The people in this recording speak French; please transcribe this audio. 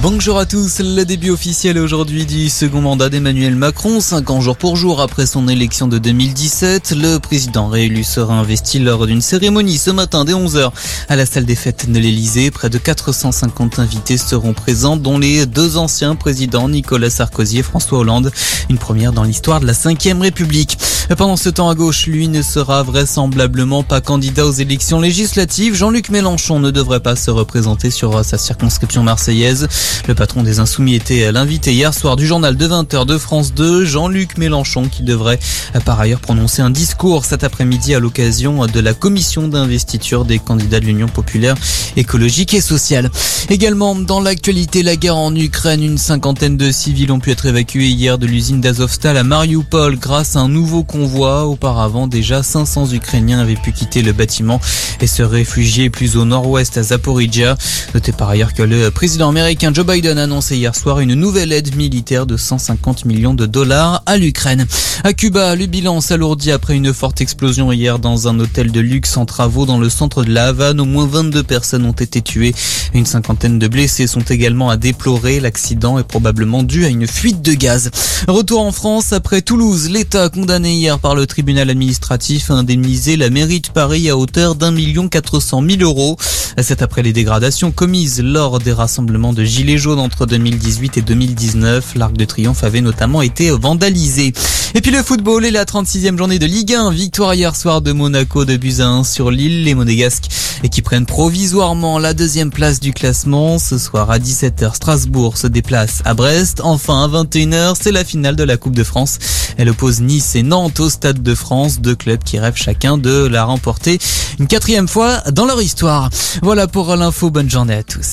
Bonjour à tous, le début officiel aujourd'hui du second mandat d'Emmanuel Macron, cinq ans jour pour jour après son élection de 2017. Le président réélu sera investi lors d'une cérémonie ce matin dès 11h à la salle des fêtes de l'Elysée. Près de 450 invités seront présents, dont les deux anciens présidents Nicolas Sarkozy et François Hollande. Une première dans l'histoire de la Ve République. Pendant ce temps à gauche, lui ne sera vraisemblablement pas candidat aux élections législatives. Jean-Luc Mélenchon ne devrait pas se représenter sur sa circonscription marseillaise. Le patron des Insoumis était l'invité hier soir du journal de 20h de France 2, Jean-Luc Mélenchon, qui devrait par ailleurs prononcer un discours cet après-midi à l'occasion de la commission d'investiture des candidats de l'Union populaire écologique et sociale. Également dans l'actualité, la guerre en Ukraine, une cinquantaine de civils ont pu être évacués hier de l'usine d'Azovstal à Mariupol grâce à un nouveau convoi. Auparavant, déjà 500 Ukrainiens avaient pu quitter le bâtiment et se réfugier plus au nord-ouest à Zaporizhia. Notez par ailleurs que le président américain Joe Biden a annoncé hier soir une nouvelle aide militaire de 150 millions de dollars à l'Ukraine. À Cuba, le bilan s'alourdit après une forte explosion hier dans un hôtel de luxe en travaux dans le centre de la Havane. Au moins 22 personnes ont été tuées. Une cinquantaine de blessés sont également à déplorer. L'accident est probablement dû à une fuite de gaz. Retour en France après Toulouse. L'État condamné hier par le tribunal administratif à indemniser la mairie de Paris à hauteur d'un million quatre cent mille euros. C'est après les dégradations commises lors des rassemblements de Gilets jaunes entre 2018 et 2019. L'Arc de Triomphe avait notamment été vandalisé. Et puis le football et la 36e journée de Ligue 1. Victoire hier soir de Monaco de Buzyn sur l'île. Les Monégasques et qui prennent provisoirement la deuxième place du classement. Ce soir à 17h, Strasbourg se déplace à Brest. Enfin à 21h, c'est la finale de la Coupe de France. Elle oppose Nice et Nantes au Stade de France, deux clubs qui rêvent chacun de la remporter une quatrième fois dans leur histoire. Voilà pour l'info, bonne journée à tous.